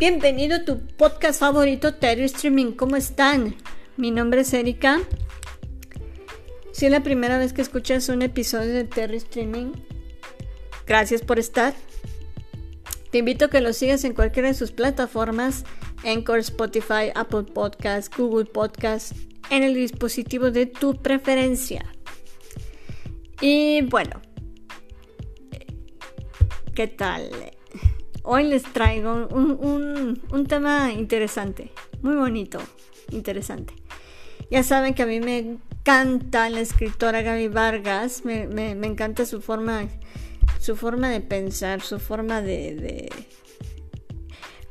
Bienvenido a tu podcast favorito Terry Streaming. ¿Cómo están? Mi nombre es Erika. Si es la primera vez que escuchas un episodio de Terry Streaming, gracias por estar. Te invito a que lo sigas en cualquiera de sus plataformas, Anchor, Spotify, Apple Podcasts, Google Podcasts, en el dispositivo de tu preferencia. Y bueno, ¿qué tal? Hoy les traigo un, tema interesante, muy bonito, interesante. Ya saben que a mí me encanta la escritora Gaby Vargas, me, encanta su forma, su forma de pensar, su forma de,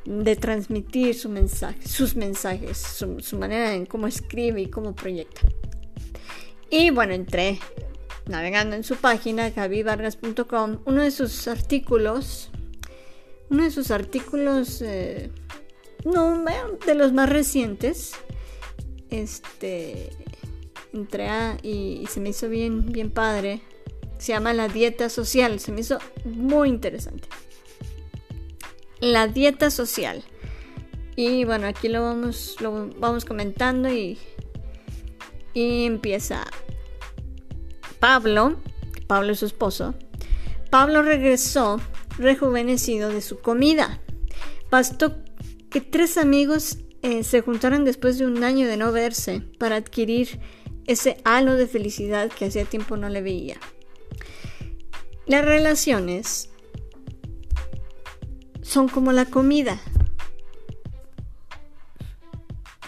de, transmitir su mensaje, sus mensajes, su, su manera en cómo escribe y cómo proyecta. Y bueno, entré navegando en su página, gabyvargas.com, uno de sus artículos, uno de sus artículos, eh, no, de los más recientes, este, entré a, y, se me hizo bien, bien padre, se llama La Dieta Social, se me hizo muy interesante. La dieta social. Y bueno, aquí lo vamos, lo vamos comentando y, y empieza Pablo, Pablo es su esposo, Pablo regresó rejuvenecido de su comida. Bastó que tres amigos eh, se juntaran después de un año de no verse para adquirir ese halo de felicidad que hacía tiempo no le veía. Las relaciones son como la comida.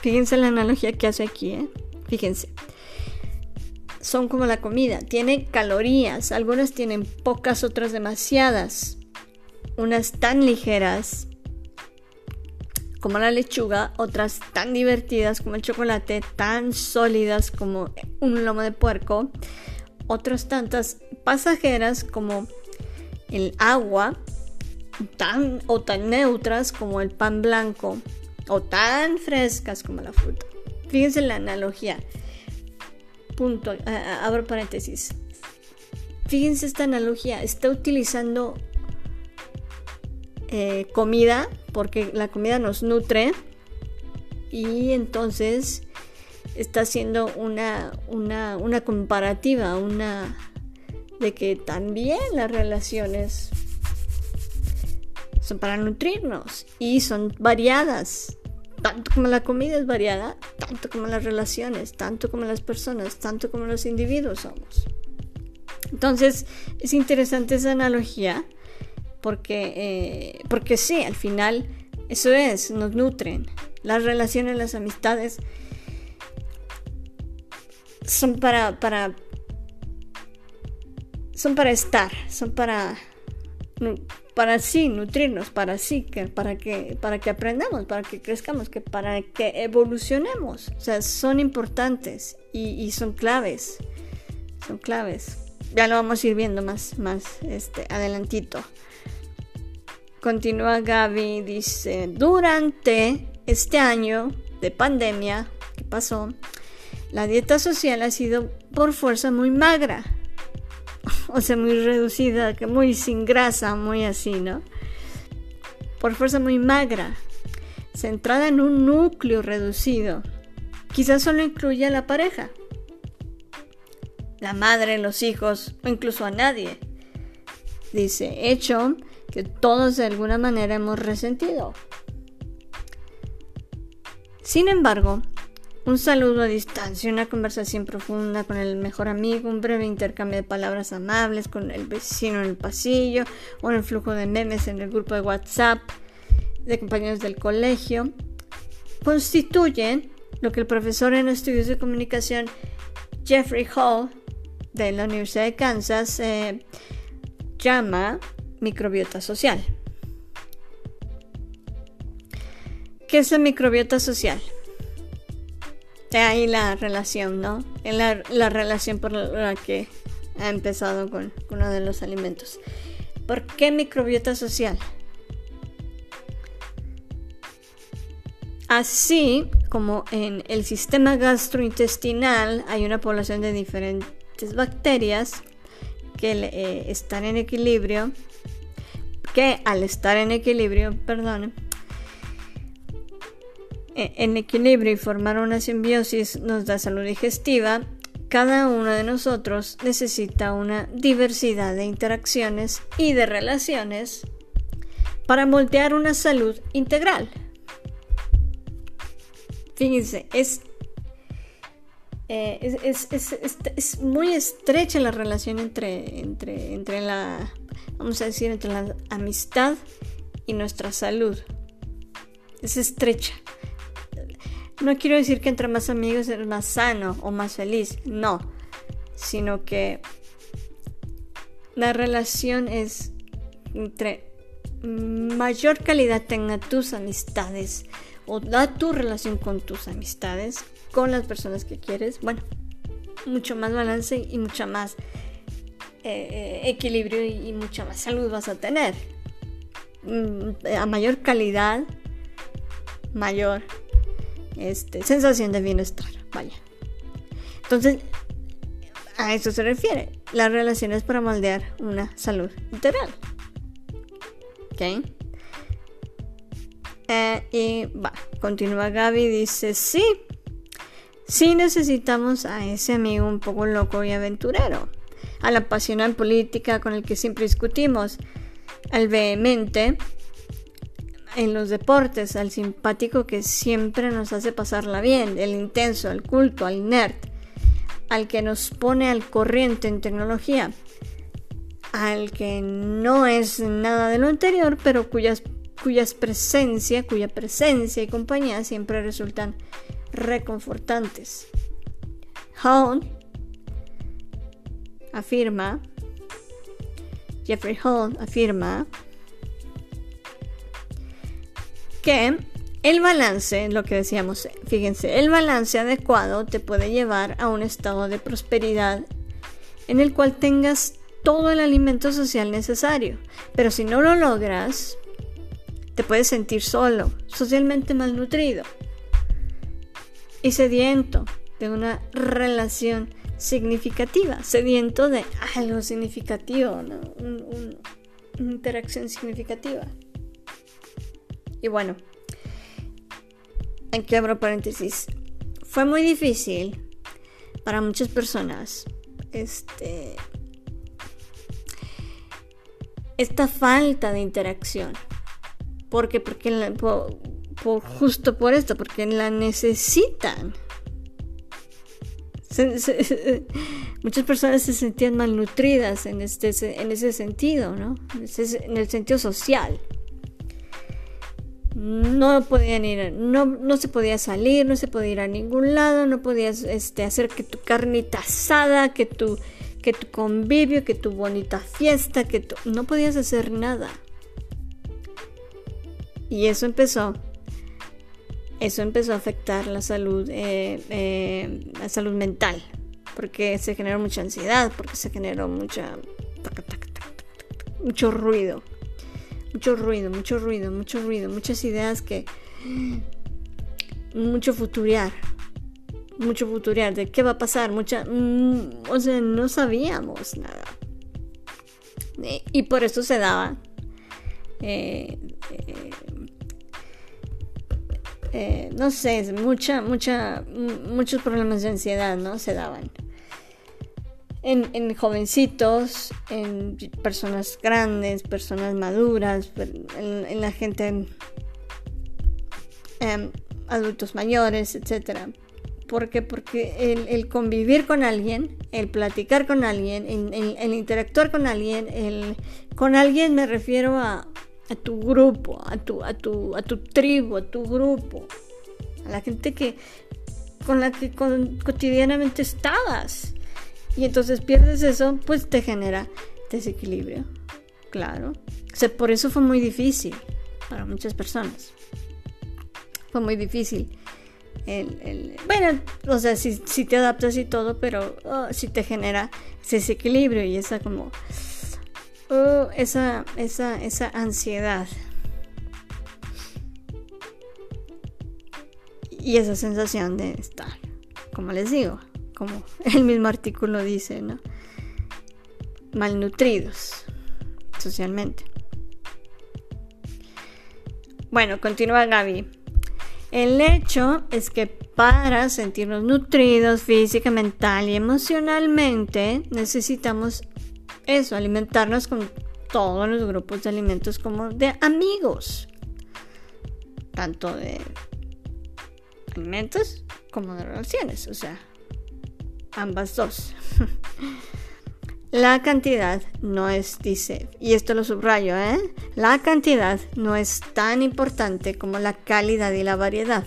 Fíjense la analogía que hace aquí, ¿eh? Fíjense son como la comida, tiene calorías, algunas tienen pocas, otras demasiadas, unas tan ligeras como la lechuga, otras tan divertidas como el chocolate, tan sólidas como un lomo de puerco, otras tantas pasajeras como el agua, tan o tan neutras como el pan blanco, o tan frescas como la fruta. Fíjense la analogía punto, abro paréntesis. Fíjense esta analogía, está utilizando eh, comida porque la comida nos nutre y entonces está haciendo una, una, una comparativa, una de que también las relaciones son para nutrirnos y son variadas tanto como la comida es variada, tanto como las relaciones, tanto como las personas, tanto como los individuos somos. Entonces es interesante esa analogía porque, eh, porque sí, al final eso es, nos nutren. Las relaciones, las amistades son para, para son para estar, son para para sí nutrirnos, para sí que para que para que aprendamos, para que crezcamos, que para que evolucionemos. O sea, son importantes y, son claves. Son claves. Ya lo vamos a ir viendo más, más este, adelantito. Continúa Gaby, dice, durante este año de pandemia que pasó, la dieta social ha sido por fuerza muy magra o sea, muy reducida, que muy sin grasa, muy así, ¿no? Por fuerza muy magra, centrada en un núcleo reducido. Quizás solo incluye a la pareja, la madre, los hijos o incluso a nadie. Dice, hecho que todos de alguna manera hemos resentido. Sin embargo, un saludo a distancia, una conversación profunda con el mejor amigo, un breve intercambio de palabras amables con el vecino en el pasillo, o un flujo de memes en el grupo de WhatsApp de compañeros del colegio, constituyen lo que el profesor en estudios de comunicación Jeffrey Hall de la Universidad de Kansas eh, llama microbiota social. ¿Qué es la microbiota social? ahí la relación, ¿no? La, la, relación por la que ha empezado con, uno de los alimentos. ¿Por qué microbiota social? Así como en el sistema gastrointestinal hay una población de diferentes bacterias que eh, están en equilibrio, que al estar en equilibrio, perdón, e, en equilibrio y formar una simbiosis nos da salud digestiva, cada uno de nosotros necesita una diversidad de interacciones y de relaciones para moldear una salud integral. Fíjense, es, eh, es, muy estrecha la relación entre, entre, entre la, vamos a decir, entre la amistad y nuestra salud. Es estrecha. No quiero decir que entre más amigos eres más sano o más feliz, no, sino que la relación es entre mayor calidad tenga tus amistades o da tu relación con tus amistades, con las personas que quieres, bueno, mucho más balance y mucha más eh, equilibrio y, mucha más salud vas a tener. Mm, a mayor calidad, mayor este, sensación de bienestar. Vaya. Entonces, a eso se refiere. Las relaciones para moldear una salud integral. ¿Ok? Eh, y va, continúa Gaby, dice, sí, sí necesitamos a ese amigo un poco loco y aventurero, al apasionado política con el que siempre discutimos, al vehemente en los deportes, al simpático que siempre nos hace pasarla bien, el intenso, al culto, al nerd, al que nos pone al corriente en tecnología, al que no es nada de lo anterior, pero cuyas, cuyas presencia, cuya presencia y compañía siempre resultan reconfortantes. Hall afirma, Jeffrey Hall afirma que el balance, lo que decíamos, fíjense, el balance adecuado te puede llevar a un estado de prosperidad en el cual tengas todo el alimento social necesario. Pero si no lo logras, te puedes sentir solo, socialmente malnutrido y sediento de una relación significativa, sediento de algo significativo, una interacción significativa. Y bueno, aquí abro paréntesis. Fue muy difícil para muchas personas este, esta falta de interacción. ¿Por qué? Porque por, justo por esto, porque la necesitan. muchas personas se sentían malnutridas en, este, en ese sentido, ¿no? En el sentido social no podían ir, no, no se podía salir, no se podía ir a ningún lado, no podías este, hacer que tu carnita asada, que tu, que tu convivio, que tu bonita fiesta, que no podías hacer nada. Y eso empezó, eso empezó a afectar la salud, eh, eh, la salud mental, porque se generó mucha ansiedad, porque se generó mucha, mucho ruido mucho ruido, mucho ruido, mucho ruido, muchas ideas que... Mucho futurear, mucho futurear de qué va a pasar, mucha... Mm, o sea, no sabíamos nada. y por eso se daba... Eh, eh, no sé, mucha, mucha, muchos problemas de ansiedad, ¿no? Se daban en, jovencitos, en personas grandes, personas maduras, en, la gente, en, em, adultos mayores, etc. ¿Por qué? Porque el, convivir con alguien, el platicar con alguien, el, interactuar con alguien, el, con alguien me refiero a, a tu grupo, a tu, a, tu, a tu tribu, a tu grupo, a la gente que con la que cotidianamente estabas y entonces pierdes eso, pues te genera desequilibrio. Claro. O por eso fue muy difícil para muchas personas. Fue muy difícil. El, bueno, o sea, si, te adaptas y todo, pero oh, si te genera ese desequilibrio y esa como... Esa, esa, esa ansiedad. Y esa sensación de estar, como les digo, como el mismo artículo dice, ¿no? Malnutridos socialmente. Bueno, continúa Gaby. El hecho es que para sentirnos nutridos física, mental y emocionalmente necesitamos eso, alimentarnos con todos los grupos de alimentos como de amigos, tanto de alimentos como de relaciones, o sea, ambas dos. La cantidad no es, dice, y esto lo subrayo, ¿eh? La cantidad no es tan importante como la calidad y la variedad.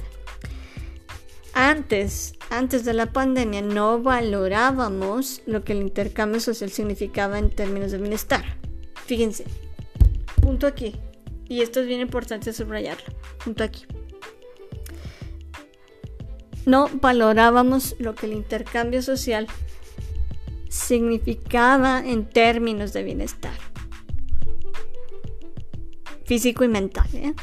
Antes, antes de la pandemia no valorábamos lo que el intercambio social significaba en términos de bienestar. Fíjense, punto aquí. Y esto es bien importante subrayarlo. Punto aquí. No valorábamos lo que el intercambio social significaba en términos de bienestar físico y mental. ¿eh?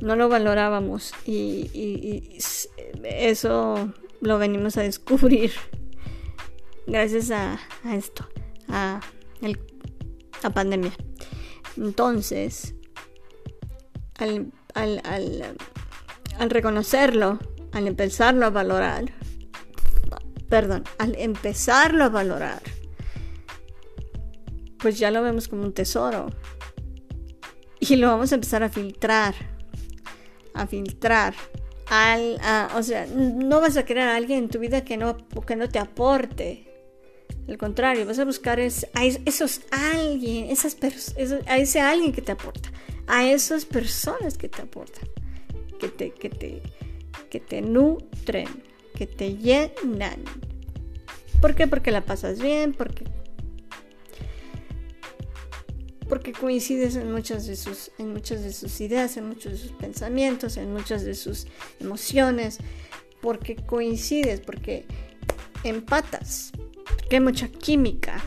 No lo valorábamos y, eso lo venimos a descubrir gracias a, esto, a la pandemia. Entonces, al, al reconocerlo, al empezarlo a valorar, perdón, al empezarlo a valorar, pues ya lo vemos como un tesoro. Y lo vamos a empezar a filtrar, a filtrar. Al, o sea, no vas a querer a alguien en tu vida que no, que no te aporte. Al contrario, vas a buscar a esos alguien, esas a ese alguien que te aporta, a esas personas que te aportan, que te, que te, que te nutren, que te llenan. ¿Por qué? Porque la pasas bien, porque porque coincides en muchas de sus en muchas de sus ideas, en muchos de sus pensamientos, en muchas de sus emociones, porque coincides, porque empatas, porque hay mucha química.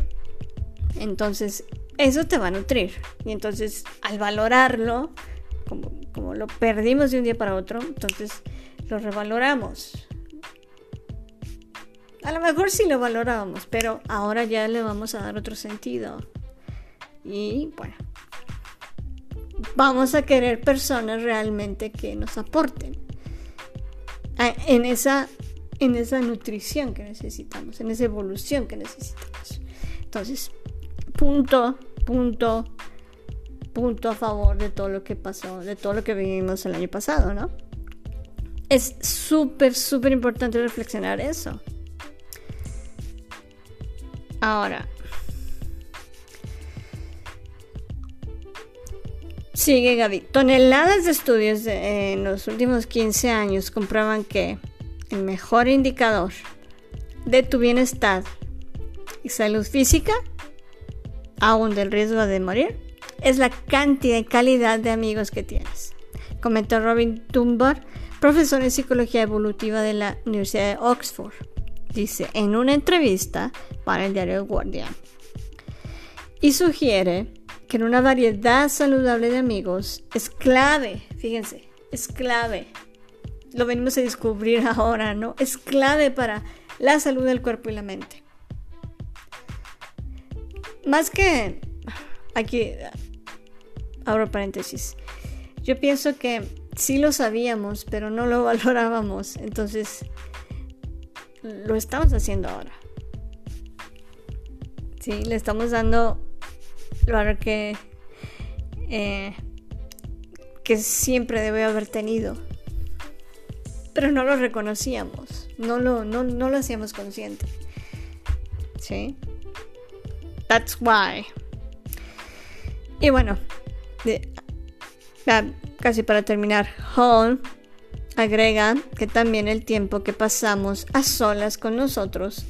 Entonces, eso te va a nutrir. Y entonces, al valorarlo, como, como lo perdimos de un día para otro, entonces lo revaloramos. A lo mejor sí lo valorábamos, pero ahora ya le vamos a dar otro sentido. Y bueno, vamos a querer personas realmente que nos aporten en esa, en esa nutrición que necesitamos, en esa evolución que necesitamos. Entonces, punto, punto, punto a favor de todo lo que pasó, de todo lo que vivimos el año pasado, ¿no? Es súper, súper importante reflexionar eso. Ahora, sigue Gaby. Toneladas de estudios en los últimos 15 años comprueban que el mejor indicador de tu bienestar y salud física, aún del riesgo de morir, es la cantidad y calidad de amigos que tienes. Comentó Robin Dunbar profesor en psicología evolutiva de la Universidad de Oxford, dice en una entrevista para el diario Guardian. Y sugiere que una variedad saludable de amigos es clave, fíjense, es clave. Lo venimos a descubrir ahora, ¿no? Es clave para la salud del cuerpo y la mente. Más que aquí, abro paréntesis, yo pienso que sí lo sabíamos, pero no lo valorábamos. Entonces, lo estamos haciendo ahora. Sí, le estamos dando lo que, eh, que siempre debe haber tenido. Pero no lo reconocíamos, no lo, no, lo hacíamos consciente. ¿Sí? That's why. Y bueno, de, casi para terminar, Hall agrega que también el tiempo que pasamos a solas con nosotros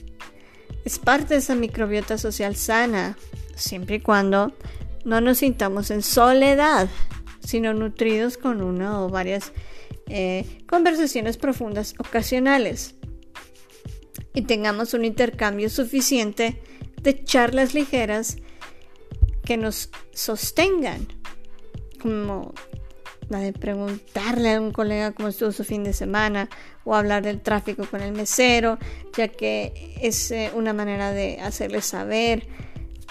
es parte de esa microbiota social sana, siempre y cuando no nos sintamos en soledad, sino nutridos con una o varias eh, conversaciones profundas ocasionales. Y tengamos un intercambio suficiente de charlas ligeras que nos sostengan como la de preguntarle a un colega cómo estuvo su fin de semana o hablar del tráfico con el mesero, ya que es eh, una manera de hacerles saber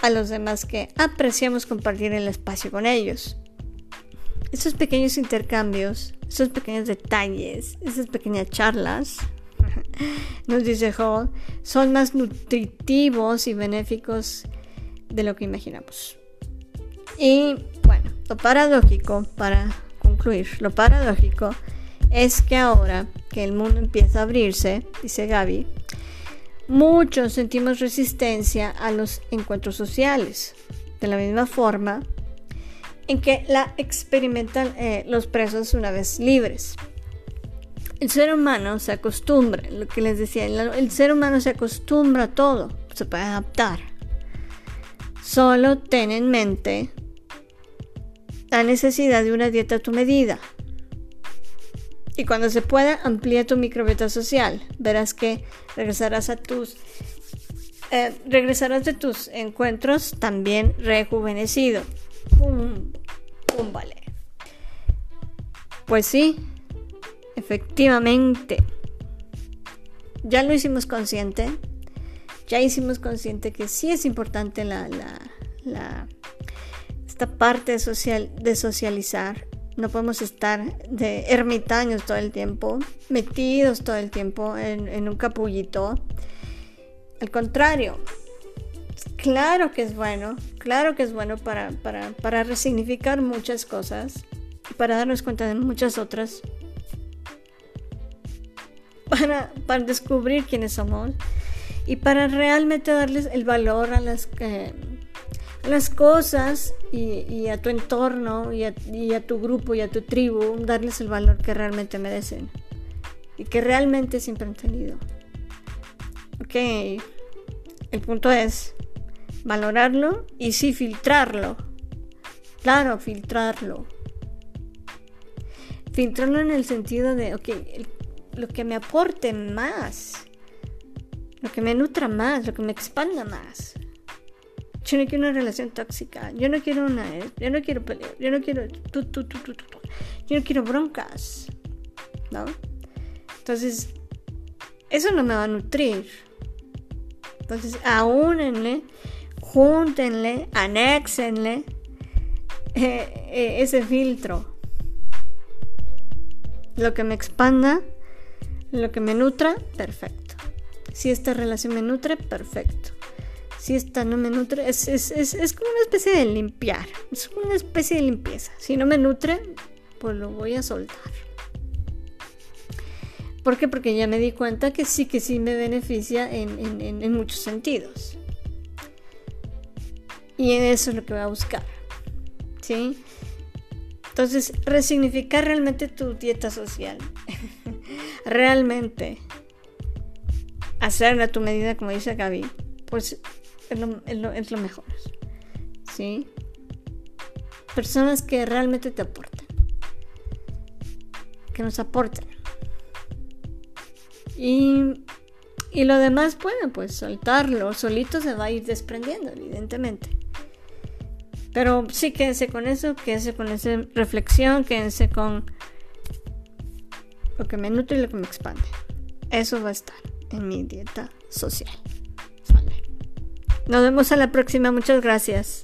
a los demás que apreciamos compartir el espacio con ellos. esos pequeños intercambios, esos pequeños detalles, esas pequeñas charlas, nos dice Hall, son más nutritivos y benéficos de lo que imaginamos. Y bueno, lo paradójico, para concluir, lo paradójico es que ahora que el mundo empieza a abrirse, dice Gaby, muchos sentimos resistencia a los encuentros sociales. De la misma forma en que la experimentan eh, los presos una vez libres. El ser humano se acostumbra, lo que les decía, el, ser humano se acostumbra a todo, se puede adaptar. Solo ten en mente la necesidad de una dieta a tu medida. Y cuando se pueda, amplía tu microbiota social. Verás que regresarás a tus eh, regresarás de tus encuentros también rejuvenecido. ¡Pum! ¡Pum! Vale. Pues sí, efectivamente. Ya lo hicimos consciente. Ya hicimos consciente que sí es importante la, la, esta parte social, de socializar. No podemos estar de ermitaños todo el tiempo, metidos todo el tiempo en, un capullito. Al contrario, claro que es bueno, claro que es bueno para, para, resignificar muchas cosas, para darnos cuenta de muchas otras, para, para descubrir quiénes somos y para realmente darles el valor a las, eh, las cosas y, a tu entorno y a, tu grupo y a tu tribu, darles el valor que realmente merecen y que realmente siempre han tenido. Ok, el punto es valorarlo y sí filtrarlo. Claro, filtrarlo. Filtrarlo en el sentido de, ok, lo que me aporte más, lo que me nutra más, lo que me expanda más. Yo no quiero una relación tóxica, yo no quiero una, yo no quiero pelear, yo no quiero, yo no quiero broncas, ¿no? Entonces, eso no me va a nutrir. Entonces, aúnenle, júntenle, anéxenle eh, eh, ese filtro. Lo que me expanda, lo que me nutra, perfecto. Si esta relación me nutre, perfecto. Si esta no me nutre, es, es, es, es como una especie de limpiar. Es como una especie de limpieza. Si no me nutre, pues lo voy a soltar. ¿Por qué? Porque ya me di cuenta que sí, que sí me beneficia en, muchos sentidos. Y en eso es lo que voy a buscar. ¿Sí? Entonces, resignificar realmente tu dieta social. realmente hacerla a tu medida, como dice Gaby, pues es lo, es lo mejor. ¿Sí? Personas que realmente te aporten. Que nos aporten. Y, lo demás, bueno, pues soltarlo, solito se va a ir desprendiendo, evidentemente. Pero sí, quédense con eso, quédense con esa reflexión, quédense con lo que me nutre y lo que me expande. Eso va a estar en mi dieta social. Nos vemos a la próxima, muchas gracias.